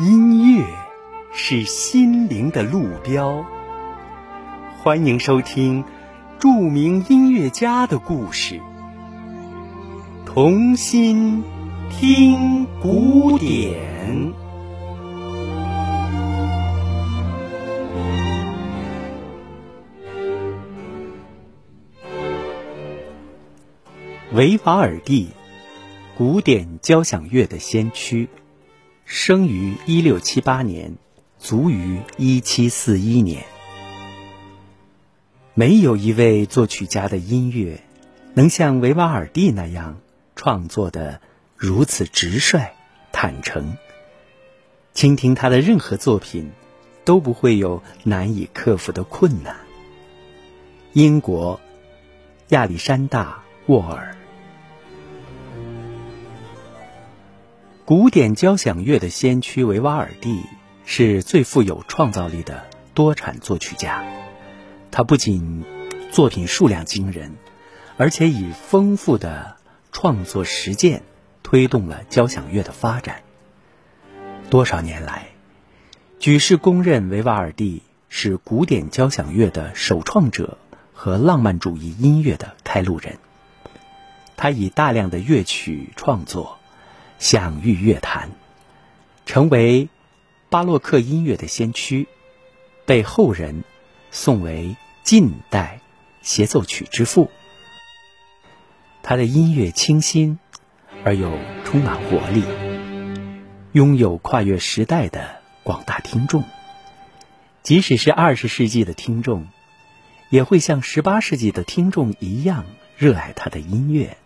音乐是心灵的路标。欢迎收听著名音乐家的故事。童心听古典。维瓦尔第，古典交响乐的先驱，生于一六七八年，卒于一七四一年。没有一位作曲家的音乐，能像维瓦尔第那样创作的如此直率、坦诚。倾听他的任何作品，都不会有难以克服的困难。英国，亚历山大·沃尔。古典交响乐的先驱维瓦尔第是最富有创造力的多产作曲家。他不仅作品数量惊人，而且以丰富的创作实践推动了交响乐的发展。多少年来，举世公认维瓦尔第是古典交响乐的首创者和浪漫主义音乐的开路人。他以大量的乐曲创作。享誉乐坛，成为巴洛克音乐的先驱，被后人颂为近代协奏曲之父。他的音乐清新而又充满活力，拥有跨越时代的广大听众。即使是二十世纪的听众，也会像十八世纪的听众一样热爱他的音乐。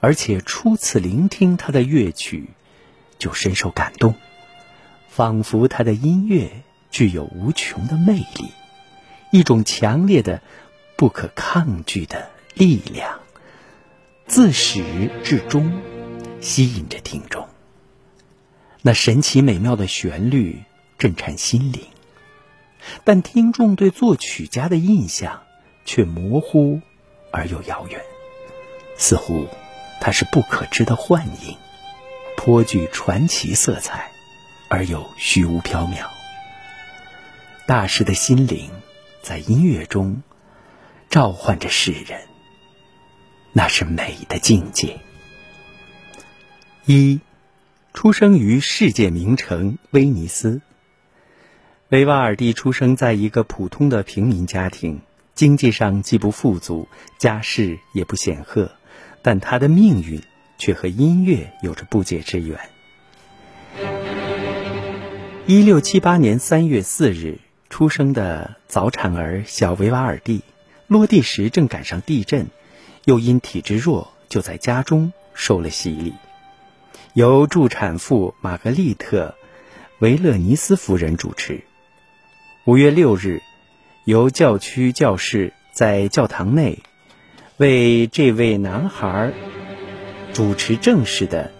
而且初次聆听他的乐曲，就深受感动，仿佛他的音乐具有无穷的魅力，一种强烈的、不可抗拒的力量，自始至终吸引着听众。那神奇美妙的旋律震颤心灵，但听众对作曲家的印象却模糊而又遥远，似乎。它是不可知的幻影，颇具传奇色彩，而又虚无缥缈。大师的心灵在音乐中召唤着世人，那是美的境界。一，出生于世界名城威尼斯。维瓦尔第出生在一个普通的平民家庭，经济上既不富足，家世也不显赫。但他的命运却和音乐有着不解之缘。一六七八年三月四日出生的早产儿小维瓦尔第，落地时正赶上地震，又因体质弱，就在家中受了洗礼。由助产妇玛格丽特·维勒尼斯夫人主持。五月六日，由教区教士在教堂内。为这位男孩主持正式的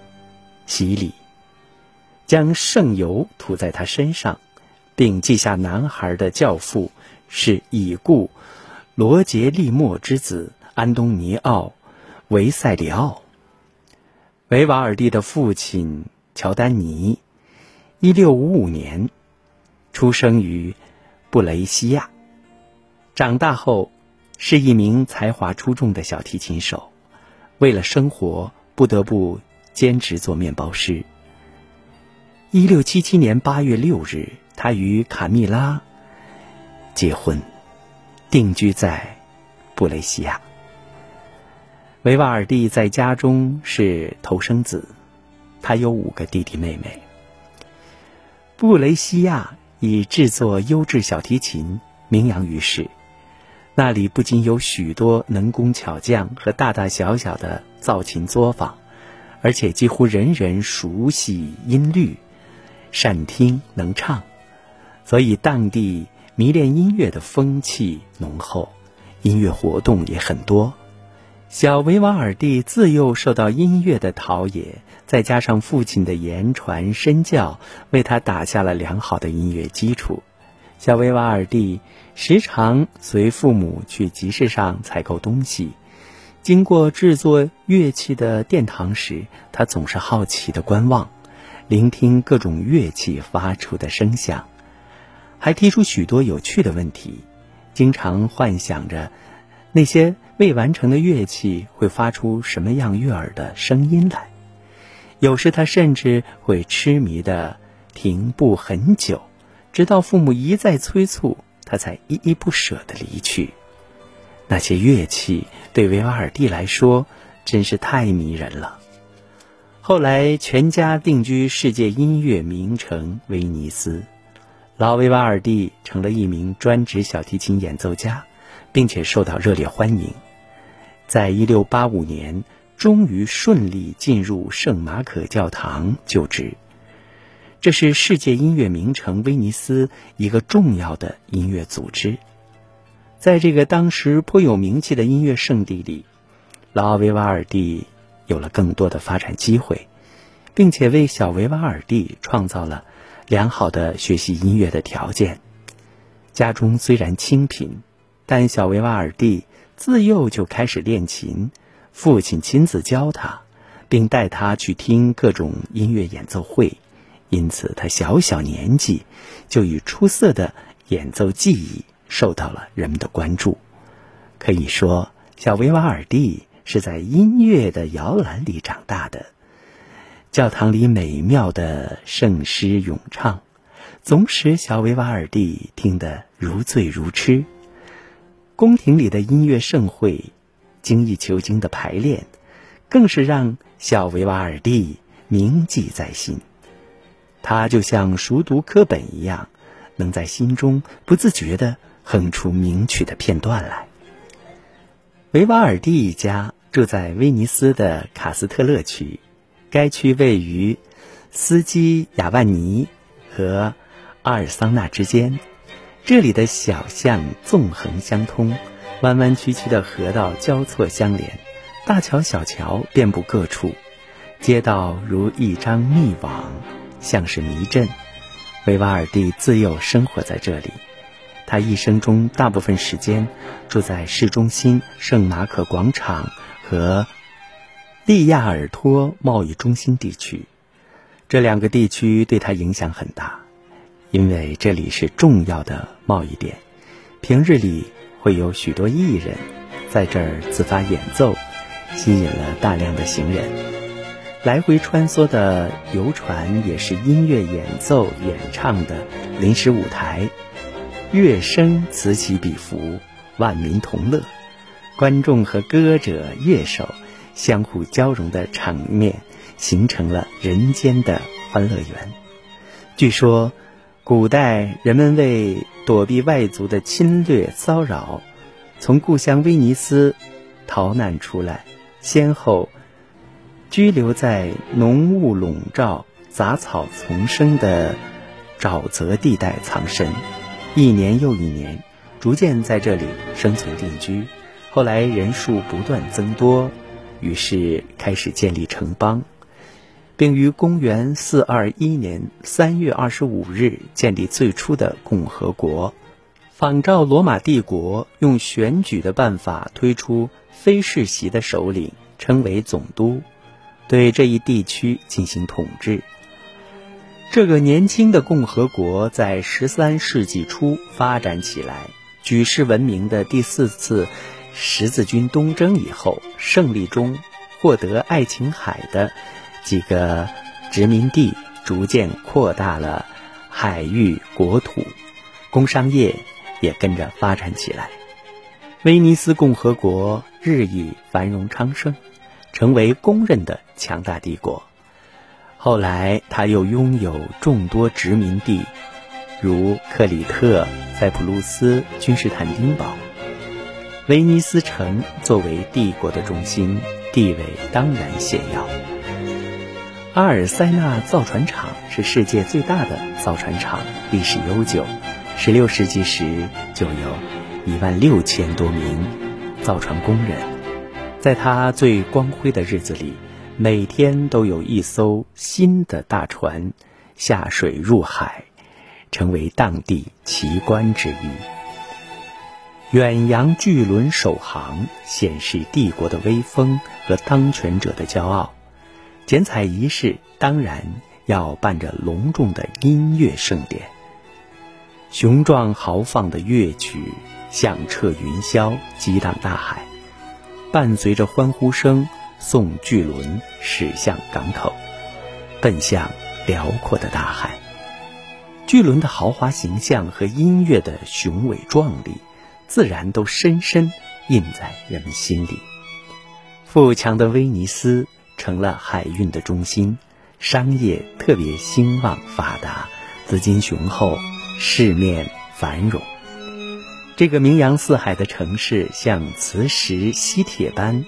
洗礼，将圣油涂在他身上，并记下男孩的教父是已故罗杰利莫之子安东尼奥维塞里奥。维瓦尔第的父亲乔丹尼，一六五五年出生于布雷西亚，长大后。是一名才华出众的小提琴手，为了生活不得不兼职做面包师。一六七七年八月六日，他与卡蜜拉结婚，定居在布雷西亚。维瓦尔第在家中是头生子，他有五个弟弟妹妹。布雷西亚以制作优质小提琴名扬于世。那里不仅有许多能工巧匠和大大小小的造琴作坊，而且几乎人人熟悉音律，善听能唱，所以当地迷恋音乐的风气浓厚，音乐活动也很多。小维瓦尔第自幼受到音乐的陶冶，再加上父亲的言传身教，为他打下了良好的音乐基础。小维瓦尔第时常随父母去集市上采购东西，经过制作乐器的殿堂时，他总是好奇的观望，聆听各种乐器发出的声响，还提出许多有趣的问题，经常幻想着那些未完成的乐器会发出什么样悦耳的声音来。有时他甚至会痴迷的停步很久，直到父母一再催促，他才依依不舍的离去。那些乐器对维瓦尔第来说真是太迷人了。后来，全家定居世界音乐名城威尼斯，老维瓦尔第成了一名专职小提琴演奏家，并且受到热烈欢迎。在一六八五年，终于顺利进入圣马可教堂就职。这是世界音乐名城威尼斯一个重要的音乐组织。在这个当时颇有名气的音乐圣地里，老维瓦尔第。有了更多的发展机会，并且为小维瓦尔第创造了良好的学习音乐的条件。家中虽然清贫，但小维瓦尔第自幼就开始练琴，父亲亲自教他，并带他去听各种音乐演奏会，因此他小小年纪就以出色的演奏技艺受到了人们的关注。可以说，小维瓦尔第。是在音乐的摇篮里长大的，教堂里美妙的圣诗咏唱，总使小维瓦尔第听得如醉如痴。宫廷里的音乐盛会，精益求精的排练，更是让小维瓦尔第铭记在心。他就像熟读课本一样，能在心中不自觉地哼出名曲的片段来。维瓦尔第一家。住在威尼斯的卡斯特勒区，该区位于斯基亚万尼和阿尔桑纳之间。这里的小巷纵横相通，弯弯曲曲的河道交错相连，大桥小桥遍布各处，街道如一张密网，像是迷阵。维瓦尔第自幼生活在这里，他一生中大部分时间住在市中心圣马可广场。和利亚尔托贸易中心地区，这两个地区对他影响很大，因为这里是重要的贸易点。平日里会有许多艺人在这儿自发演奏，吸引了大量的行人。来回穿梭的游船也是音乐演奏演唱的临时舞台，乐声此起彼伏，万民同乐。观众和歌者、乐手相互交融的场面，形成了人间的欢乐园。据说，古代人们为躲避外族的侵略骚扰，从故乡威尼斯逃难出来，先后居留在浓雾笼罩、杂草丛生的沼泽地带藏身，一年又一年，逐渐在这里生存定居。后来人数不断增多，于是开始建立城邦，并于公元四二一年三月二十五日建立最初的共和国，仿照罗马帝国，用选举的办法推出非世袭的首领，称为总督，对这一地区进行统治。这个年轻的共和国在十三世纪初发展起来，举世闻名的第四次。十字军东征以后，胜利中获得爱琴海的几个殖民地，逐渐扩大了海域国土，工商业也跟着发展起来。威尼斯共和国日益繁荣昌盛，成为公认的强大帝国。后来，他又拥有众多殖民地，如克里特、塞浦路斯、君士坦丁堡。威尼斯城作为帝国的中心，地位当然显要。阿尔塞纳造船厂是世界最大的造船厂，历史悠久。十六世纪时就有一万六千多名造船工人。在他最光辉的日子里，每天都有一艘新的大船下水入海，成为当地奇观之一。远洋巨轮首航，显示帝国的威风和当权者的骄傲。剪彩仪式当然要伴着隆重的音乐盛典。雄壮豪放的乐曲响彻云霄，激荡大海，伴随着欢呼声，送巨轮驶向港口，奔向辽阔的大海。巨轮的豪华形象和音乐的雄伟壮丽，自然都深深印在人们心里。富强的威尼斯成了海运的中心，商业特别兴旺发达，资金雄厚，市面繁荣。这个名扬四海的城市，像磁石吸铁般，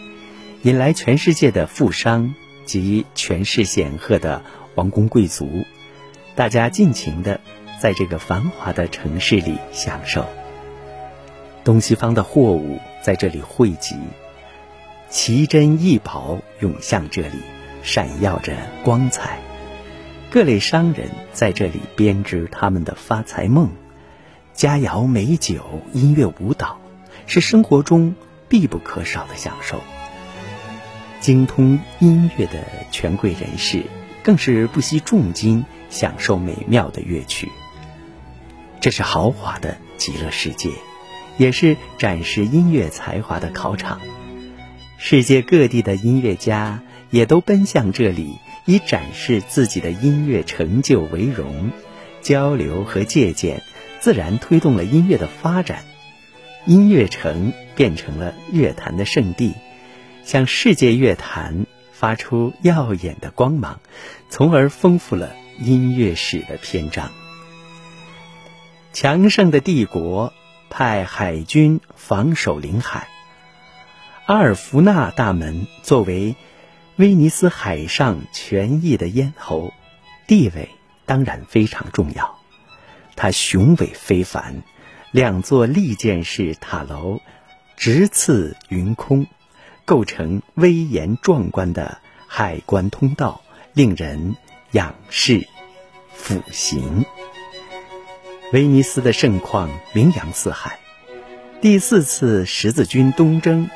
引来全世界的富商及权势显赫的王公贵族。大家尽情的在这个繁华的城市里享受。东西方的货物在这里汇集，奇珍异宝涌向这里，闪耀着光彩。各类商人在这里编织他们的发财梦。佳肴美酒、音乐舞蹈，是生活中必不可少的享受。精通音乐的权贵人士，更是不惜重金。享受美妙的乐曲，这是豪华的极乐世界，也是展示音乐才华的考场。世界各地的音乐家也都奔向这里，以展示自己的音乐成就为荣。交流和借鉴，自然推动了音乐的发展。音乐城变成了乐坛的圣地，向世界乐坛发出耀眼的光芒，从而丰富了。音乐史的篇章。强盛的帝国派海军防守领海。阿尔弗纳大门作为威尼斯海上权益的咽喉，地位当然非常重要。它雄伟非凡，两座利剑式塔楼直刺云空，构成威严壮观的海关通道，令人。仰视，俯行。威尼斯的盛况名扬四海。第四次十字军东征，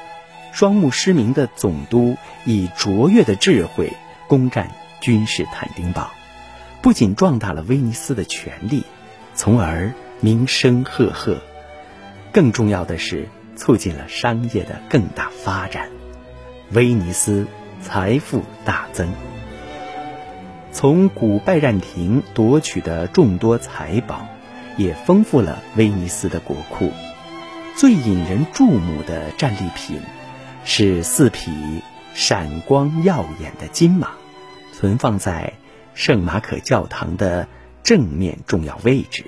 双目失明的总督以卓越的智慧攻占君士坦丁堡，不仅壮大了威尼斯的权力，从而名声赫赫，更重要的是促进了商业的更大发展，威尼斯财富大增。从古拜占庭夺取的众多财宝，也丰富了威尼斯的国库。最引人注目的战利品，是四匹闪光耀眼的金马，存放在圣马可教堂的正面重要位置，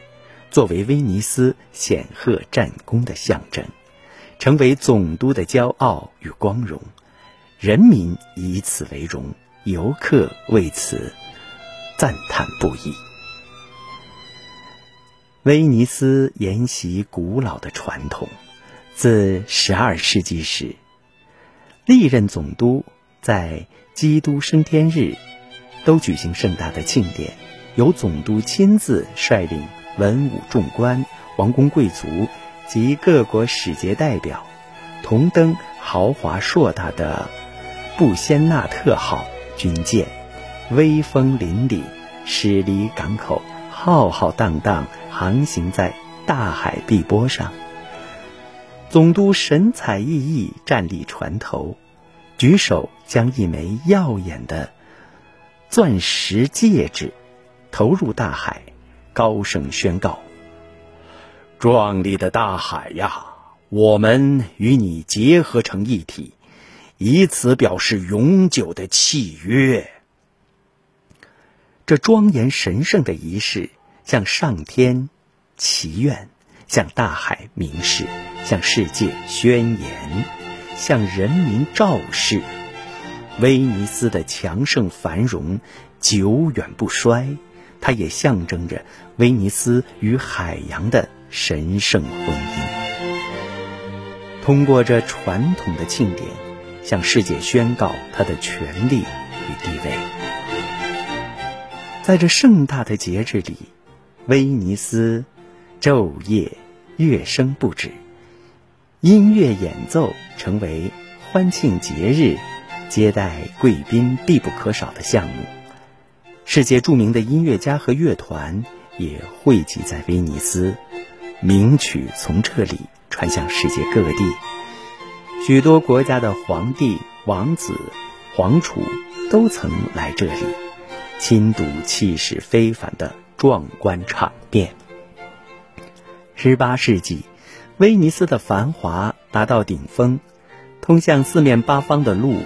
作为威尼斯显赫战功的象征，成为总督的骄傲与光荣。人民以此为荣，游客为此。赞叹不已。威尼斯沿袭古老的传统，自十二世纪时，历任总督在基督升天日都举行盛大的庆典，由总督亲自率领文武众官、王公贵族及各国使节代表，同登豪华硕大的布仙纳特号军舰。威风凛凛，驶离港口，浩浩荡荡航行在大海碧波上。总督神采奕奕站立船头，举手将一枚耀眼的钻石戒指投入大海，高声宣告：“壮丽的大海呀，我们与你结合成一体，以此表示永久的契约。”这庄严神圣的仪式，向上天祈愿，向大海明示，向世界宣言，向人民昭示，威尼斯的强盛繁荣久远不衰。它也象征着威尼斯与海洋的神圣婚姻。通过这传统的庆典，向世界宣告他的权利与地位。在这盛大的节日里，威尼斯昼夜乐声不止，音乐演奏成为欢庆节日、接待贵宾必不可少的项目。世界著名的音乐家和乐团也汇集在威尼斯，名曲从这里传向世界各地。许多国家的皇帝、王子、皇储都曾来这里，亲睹气势非凡的壮观场面。十八世纪，威尼斯的繁华达到顶峰，通向四面八方的路，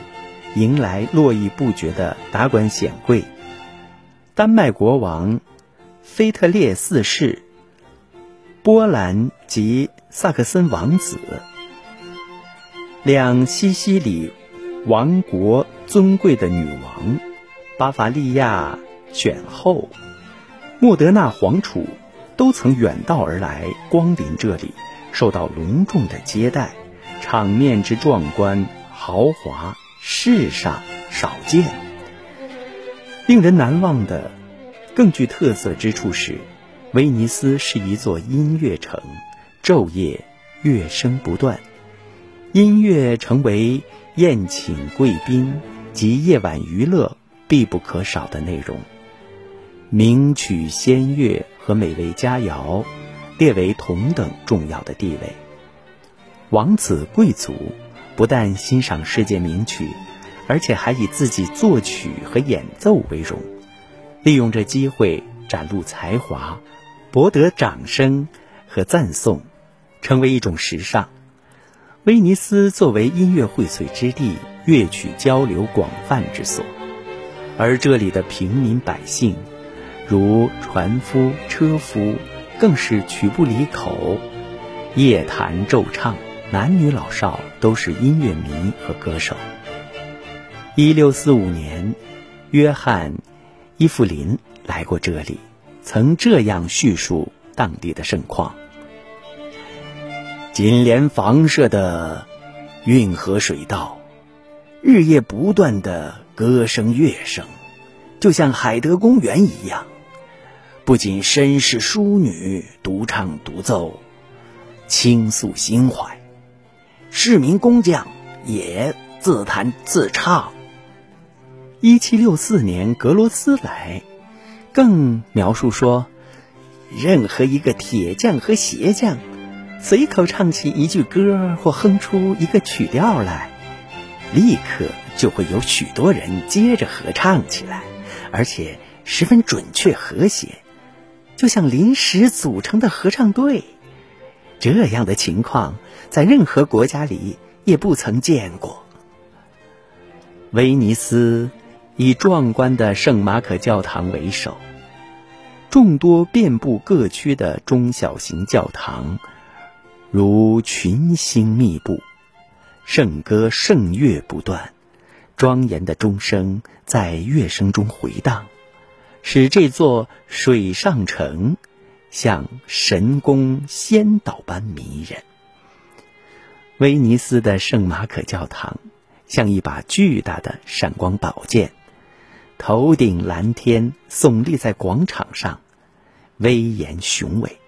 迎来络绎不绝的达官显贵。丹麦国王腓特烈四世、波兰及萨克森王子。两西西里王国尊贵的女王巴伐利亚选后莫德纳皇储都曾远道而来，光临这里，受到隆重的接待，场面之壮观豪华，世上少见。令人难忘的、更具特色之处是，威尼斯是一座音乐城，昼夜乐声不断。音乐成为宴请贵宾及夜晚娱乐必不可少的内容，名曲仙乐和美味佳肴列为同等重要的地位。王子贵族不但欣赏世界名曲，而且还以自己作曲和演奏为荣，利用这机会展露才华，博得掌声和赞颂，成为一种时尚。威尼斯作为音乐荟萃之地、乐曲交流广泛之所，而这里的平民百姓，如船夫、车夫，更是曲不离口，夜弹昼唱，男女老少都是音乐迷和歌手。一六四五年，约翰·伊夫林来过这里，曾这样叙述当地的盛况。紧连房舍的运河水道，日夜不断的歌声乐声，就像海德公园一样。不仅绅士淑女独唱独奏，倾诉心怀；市民工匠也自弹自唱。一七六四年，格罗斯来，更描述说，任何一个铁匠和鞋匠。随口唱起一句歌或哼出一个曲调来，立刻就会有许多人接着合唱起来，而且十分准确和谐，就像临时组成的合唱队。这样的情况在任何国家里也不曾见过。威尼斯以壮观的圣马可教堂为首，众多遍布各区的中小型教堂。如群星密布，圣歌圣乐不断，庄严的钟声在乐声中回荡，使这座水上城像神宫仙岛般迷人。威尼斯的圣马可教堂像一把巨大的闪光宝剑，头顶蓝天，耸立在广场上，威严雄伟。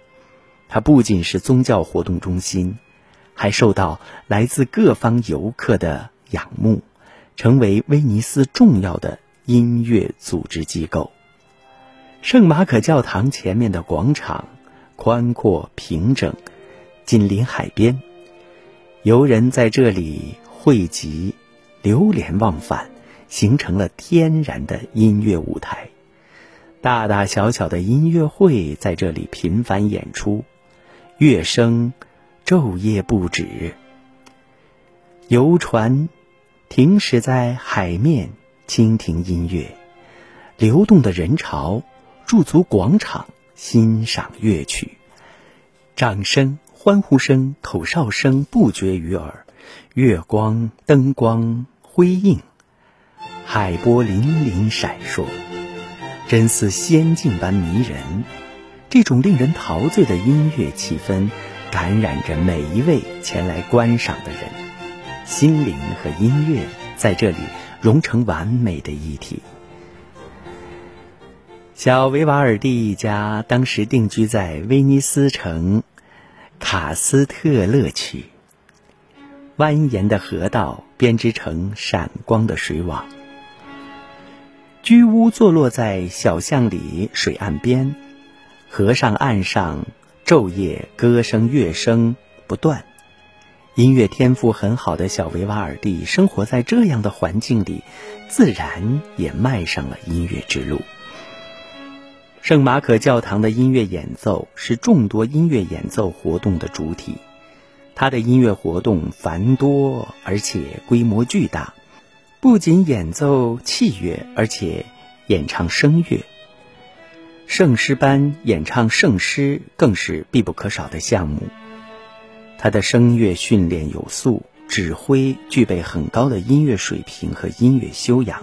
它不仅是宗教活动中心，还受到来自各方游客的仰慕，成为威尼斯重要的音乐组织机构。圣马可教堂前面的广场宽阔平整，紧邻海边，游人在这里汇集，流连忘返，形成了天然的音乐舞台。大大小小的音乐会在这里频繁演出。乐声昼夜不止，游船停驶在海面，倾听音乐；流动的人潮驻足广场，欣赏乐曲。掌声、欢呼声、口哨声不绝于耳，月光、灯光辉映，海波粼粼闪烁，真似仙境般迷人。这种令人陶醉的音乐气氛，感染着每一位前来观赏的人，心灵和音乐在这里融成完美的一体。小维瓦尔第一家当时定居在威尼斯城卡斯特勒区，蜿蜒的河道编织成闪光的水网。居屋坐落在小巷里水岸边，河上岸上昼夜歌声乐声不断。音乐天赋很好的小维瓦尔第生活在这样的环境里，自然也迈上了音乐之路。圣马可教堂的音乐演奏是众多音乐演奏活动的主体，它的音乐活动繁多而且规模巨大，不仅演奏器乐，而且演唱声乐。圣诗班演唱圣诗更是必不可少的项目。他的声乐训练有素，指挥具备很高的音乐水平和音乐修养，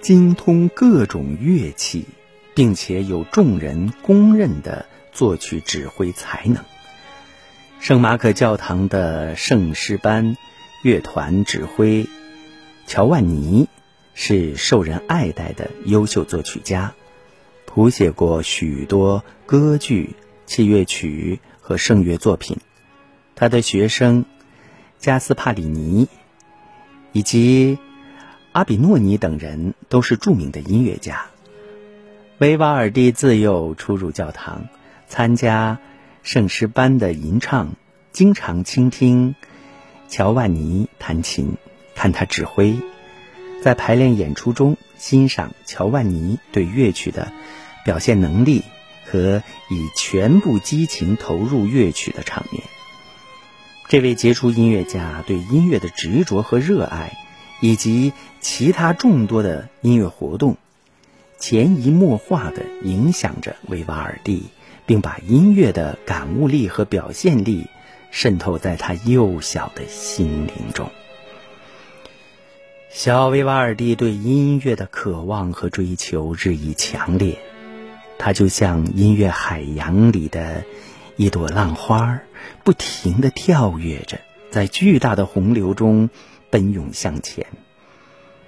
精通各种乐器，并且有众人公认的作曲指挥才能。圣马可教堂的圣诗班乐团指挥乔万尼是受人爱戴的优秀作曲家，谱写过许多歌剧、器乐曲和圣乐作品。他的学生加斯帕里尼以及阿比诺尼等人都是著名的音乐家。维瓦尔第自幼出入教堂，参加圣诗班的吟唱，经常倾听乔万尼弹琴，看他指挥，在排练演出中欣赏乔万尼对乐曲的表现能力和以全部激情投入乐曲的场面。这位杰出音乐家对音乐的执着和热爱，以及其他众多的音乐活动，潜移默化地影响着维瓦尔第，并把音乐的感悟力和表现力渗透在他幼小的心灵中。小维瓦尔第对音乐的渴望和追求日益强烈，他就像音乐海洋里的。一朵浪花不停地跳跃着，在巨大的洪流中奔涌向前。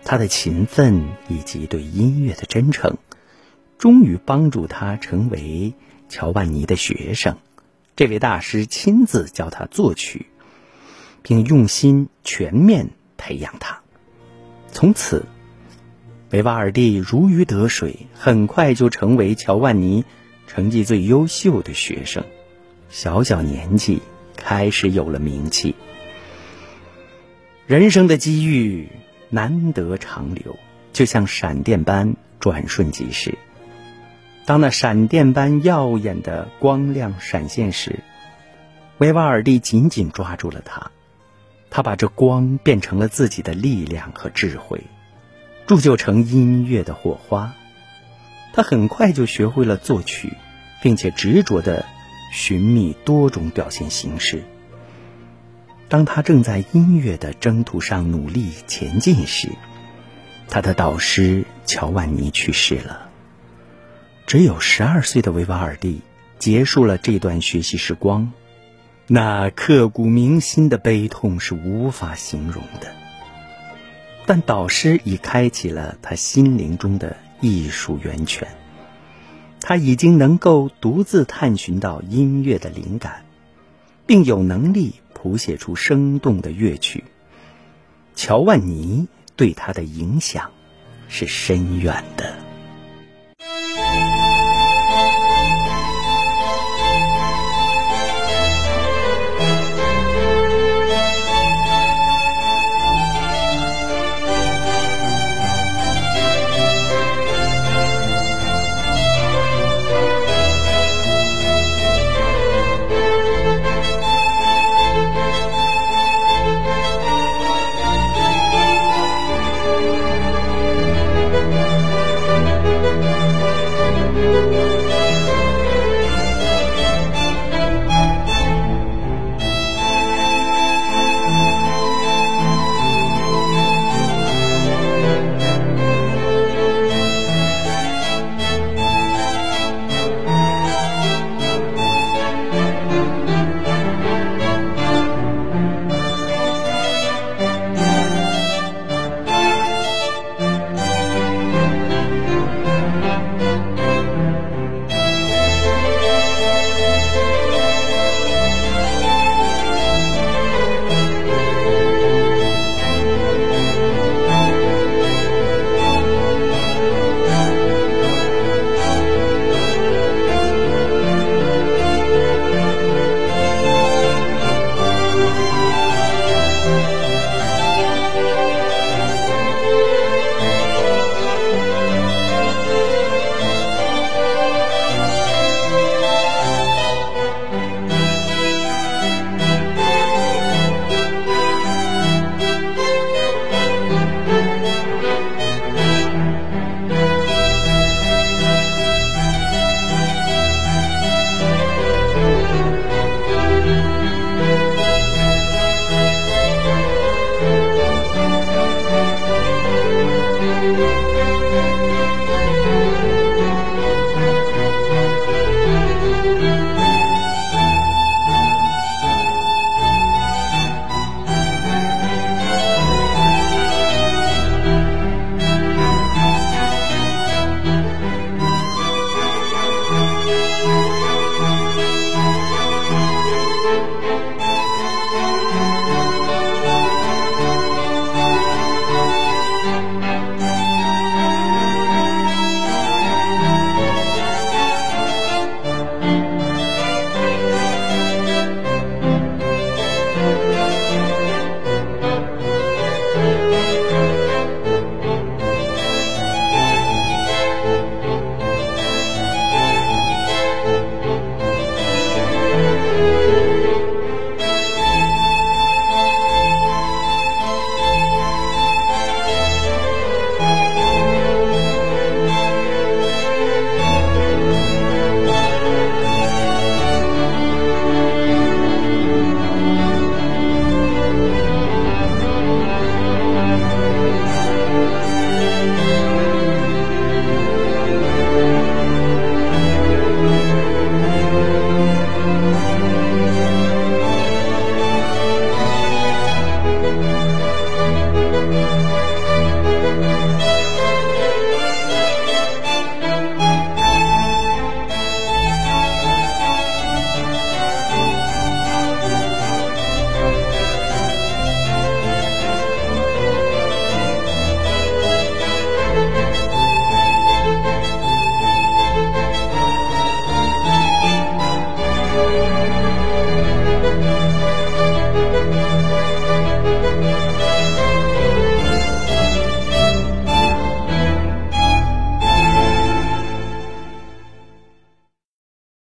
他的勤奋以及对音乐的真诚，终于帮助他成为乔万尼的学生。这位大师亲自教他作曲，并用心全面培养他。从此，维瓦尔第如鱼得水，很快就成为乔万尼成绩最优秀的学生。小小年纪，开始有了名气。人生的机遇难得长留，就像闪电般转瞬即逝。当那闪电般耀眼的光亮闪现时，维瓦尔第紧紧抓住了它。他把这光变成了自己的力量和智慧，铸就成音乐的火花。他很快就学会了作曲，并且执着的。寻觅多种表现形式。当他正在音乐的征途上努力前进时，他的导师乔万尼去世了。只有十二岁的维瓦尔第结束了这段学习时光，那刻骨铭心的悲痛是无法形容的。但导师已开启了他心灵中的艺术源泉。他已经能够独自探寻到音乐的灵感，并有能力谱写出生动的乐曲。乔万尼对他的影响是深远的。